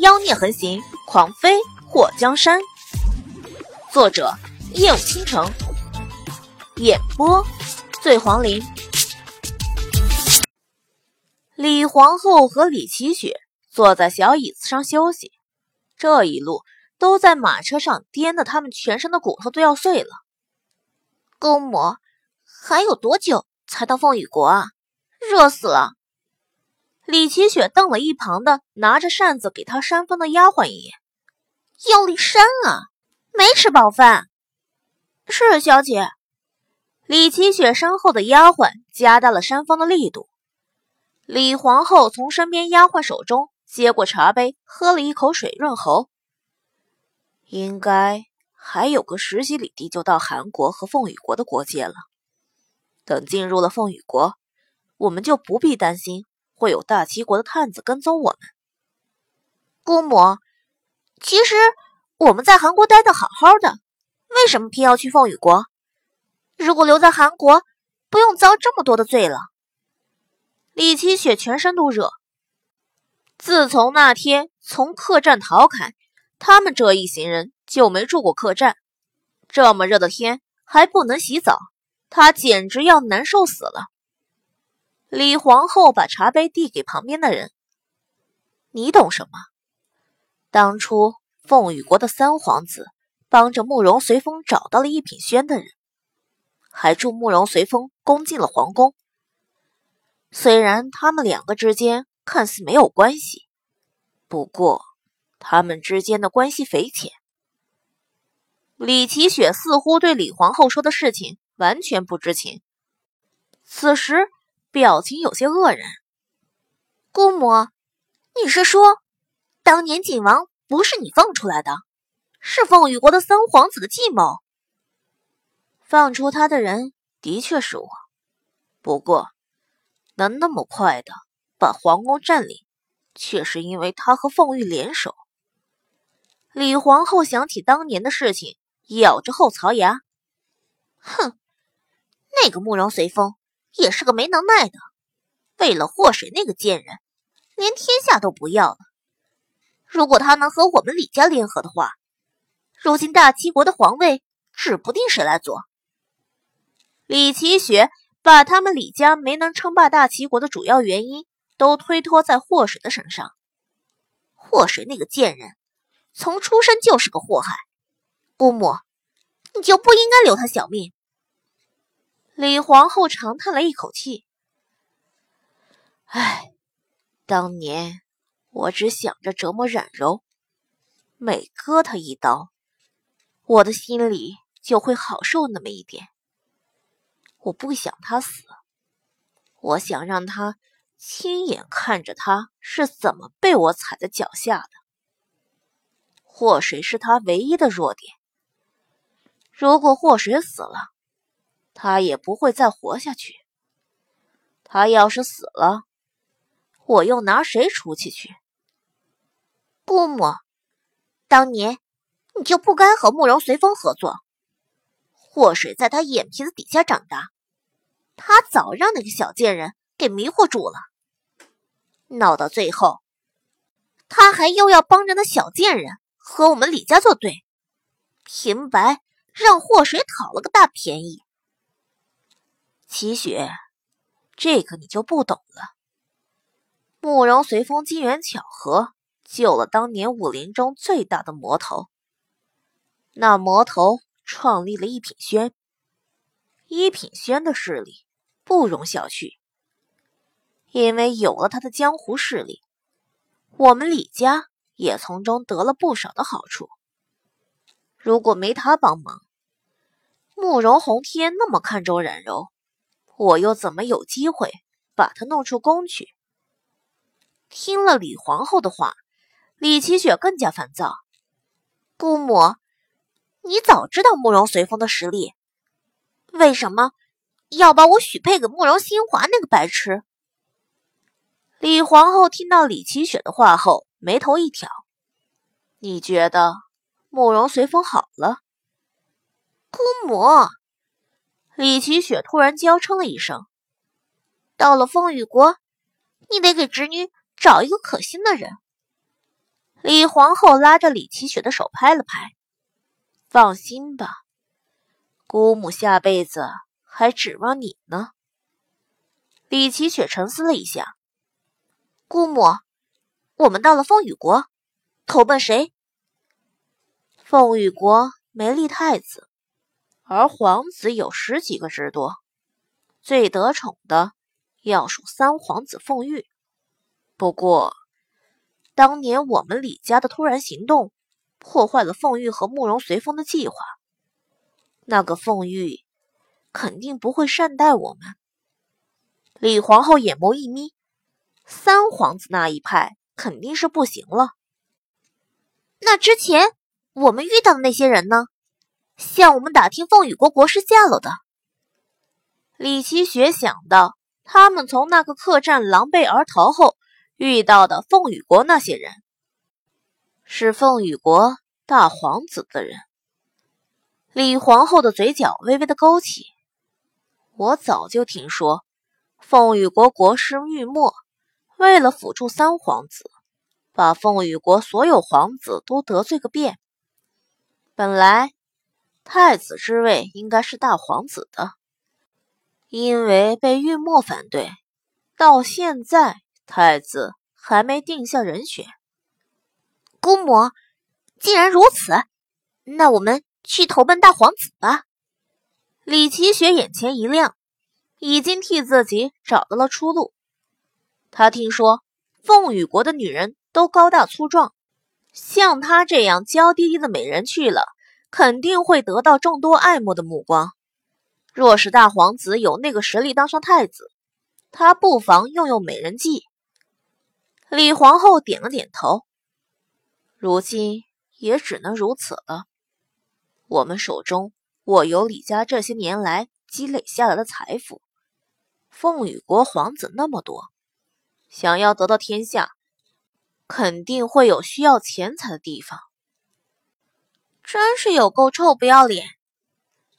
妖孽横行，狂妃祸江山。作者：夜舞倾城，演播：醉黄林。李皇后和李奇雪坐在小椅子上休息，这一路都在马车上颠得他们全身的骨头都要碎了。公母，还有多久才到凤羽国啊？热死了！李奇雪瞪了一旁的拿着扇子给她扇风的丫鬟一眼，用力扇啊！没吃饱饭。是小姐。李奇雪身后的丫鬟加大了扇风的力度。李皇后从身边丫鬟手中接过茶杯，喝了一口水润喉。应该还有个十几里地就到韩国和凤羽国的国界了。等进入了凤羽国，我们就不必担心会有大齐国的探子跟踪我们。姑母，其实我们在韩国待的好好的，为什么偏要去凤羽国？如果留在韩国，不用遭这么多的罪了。李奇雪全身都热。自从那天从客栈逃开，他们这一行人就没住过客栈。这么热的天还不能洗澡，她简直要难受死了。李皇后把茶杯递给旁边的人：“你懂什么？当初凤羽国的三皇子帮着慕容随风找到了一品轩的人，还助慕容随风攻进了皇宫。”虽然他们两个之间看似没有关系，不过他们之间的关系匪浅。李奇雪似乎对李皇后说的事情完全不知情，此时表情有些愕然。姑母，你是说，当年景王不是你放出来的，是凤羽国的三皇子的计谋？放出他的人的确是我，不过。能那么快的把皇宫占领，却是因为他和凤玉联手。李皇后想起当年的事情，咬着后槽牙：“哼，那个慕容随风也是个没能耐的，为了祸水那个贱人，连天下都不要了。如果他能和我们李家联合的话，如今大齐国的皇位指不定谁来做。”李奇雪。把他们李家没能称霸大齐国的主要原因都推脱在祸水的身上。祸水那个贱人，从出生就是个祸害。姑母，你就不应该留他小命。李皇后长叹了一口气：“唉，当年我只想着折磨冉柔，每割他一刀，我的心里就会好受那么一点。”我不想他死，我想让他亲眼看着他是怎么被我踩在脚下的。祸水是他唯一的弱点，如果祸水死了，他也不会再活下去。他要是死了，我又拿谁出气去？姑母，当年你就不该和慕容随风合作。祸水在他眼皮子底下长大，他早让那个小贱人给迷惑住了，闹到最后，他还又要帮着那小贱人和我们李家作对，平白让祸水讨了个大便宜。齐雪，这个你就不懂了。慕容随风机缘巧合救了当年武林中最大的魔头，那魔头。创立了一品轩，一品轩的势力不容小觑。因为有了他的江湖势力，我们李家也从中得了不少的好处。如果没他帮忙，慕容宏天那么看重冉柔，我又怎么有机会把他弄出宫去？听了李皇后的话，李奇雪更加烦躁。姑母。你早知道慕容随风的实力，为什么要把我许配给慕容新华那个白痴？李皇后听到李奇雪的话后，眉头一挑：“你觉得慕容随风好了？”姑母，李奇雪突然娇嗔了一声：“到了风雨国，你得给侄女找一个可心的人。”李皇后拉着李奇雪的手拍了拍：“放心吧，姑母下辈子还指望你呢。”李奇雪沉思了一下：“姑母，我们到了风雨国，投奔谁？”凤羽国没立太子，而皇子有十几个之多，最得宠的要数三皇子凤玉。不过。当年我们李家的突然行动，破坏了凤玉和慕容随风的计划。那个凤玉肯定不会善待我们。李皇后眼眸一眯，三皇子那一派肯定是不行了。那之前我们遇到的那些人呢？向我们打听凤羽国国师下落的。李奇雪想到，他们从那个客栈狼狈而逃后。遇到的凤羽国那些人，是凤羽国大皇子的人。李皇后的嘴角微微的勾起。我早就听说，凤羽国国师玉墨为了辅助三皇子，把凤羽国所有皇子都得罪个遍。本来太子之位应该是大皇子的，因为被玉墨反对，到现在。太子还没定下人选，姑母，既然如此，那我们去投奔大皇子吧。李奇雪眼前一亮，已经替自己找到了出路。他听说凤羽国的女人都高大粗壮，像她这样娇滴滴的美人去了，肯定会得到众多爱慕的目光。若是大皇子有那个实力当上太子，他不妨用用美人计。李皇后点了点头，如今也只能如此了。我们手中握有李家这些年来积累下来的财富，凤羽国皇子那么多，想要得到天下，肯定会有需要钱财的地方。真是有够臭不要脸！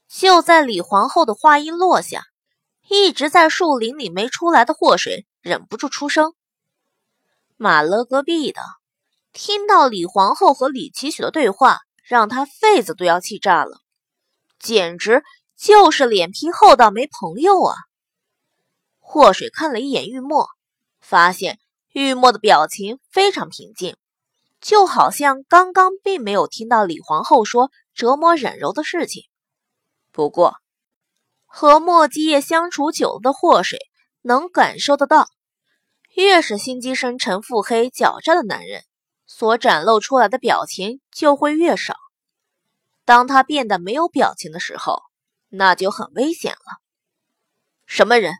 就在李皇后的话音落下，一直在树林里没出来的祸水忍不住出声。马勒隔壁的听到李皇后和李奇雪的对话，让他肺子都要气炸了，简直就是脸皮厚到没朋友啊！祸水看了一眼玉墨，发现玉墨的表情非常平静，就好像刚刚并没有听到李皇后说折磨忍柔的事情。不过，和莫基叶相处久了的祸水能感受得到。越是心机深沉、腹黑狡诈的男人，所展露出来的表情就会越少。当他变得没有表情的时候，那就很危险了。什么人？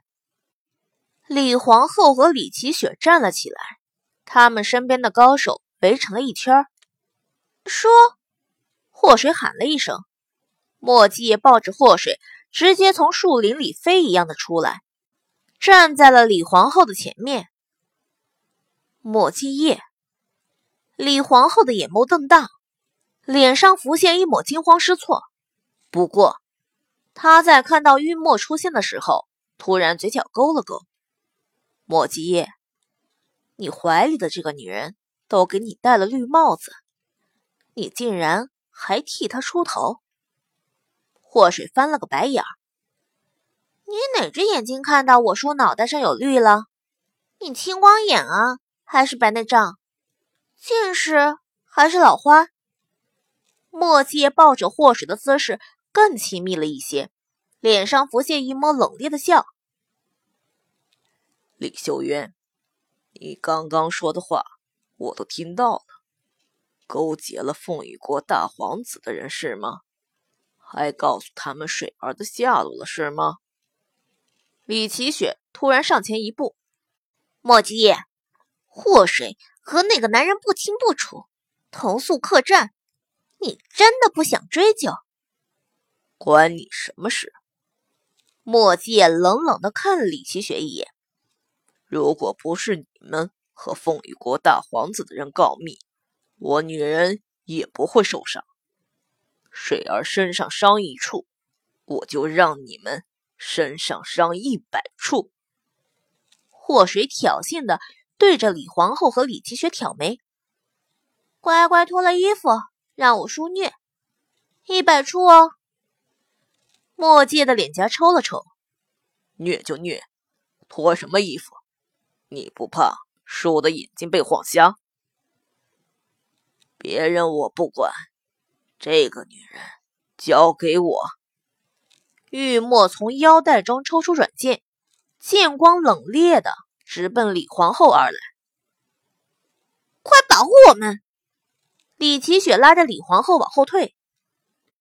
李皇后和李奇雪站了起来，他们身边的高手围成了一圈。说，祸水喊了一声，墨迹也抱着祸水，直接从树林里飞一样的出来，站在了李皇后的前面。莫继业，李皇后的眼眸瞪大，脸上浮现一抹惊慌失措。不过，她在看到玉墨出现的时候，突然嘴角勾了勾。莫继业，你怀里的这个女人都给你戴了绿帽子，你竟然还替他出头？祸水翻了个白眼儿：“你哪只眼睛看到我叔脑袋上有绿了？你青光眼啊？”还是白内障，近视还是老花？墨界抱着祸水的姿势更亲密了一些，脸上浮现一抹冷冽的笑。李秀渊，你刚刚说的话我都听到了，勾结了凤羽国大皇子的人是吗？还告诉他们水儿的下落了是吗？李奇雪突然上前一步，莫吉叶。祸水和那个男人不清不楚，投宿客栈，你真的不想追究？关你什么事？莫界冷冷的看了李奇雪一眼。如果不是你们和凤羽国大皇子的人告密，我女人也不会受伤。水儿身上伤一处，我就让你们身上伤一百处。祸水挑衅的。对着李皇后和李奇雪挑眉，乖乖脱了衣服，让我输虐，一百处哦。墨界的脸颊抽了抽，虐就虐，脱什么衣服？你不怕输的眼睛被晃瞎？别人我不管，这个女人交给我。玉墨从腰带中抽出软剑，剑光冷冽的直奔李皇后而来。快保护我们！李奇雪拉着李皇后往后退。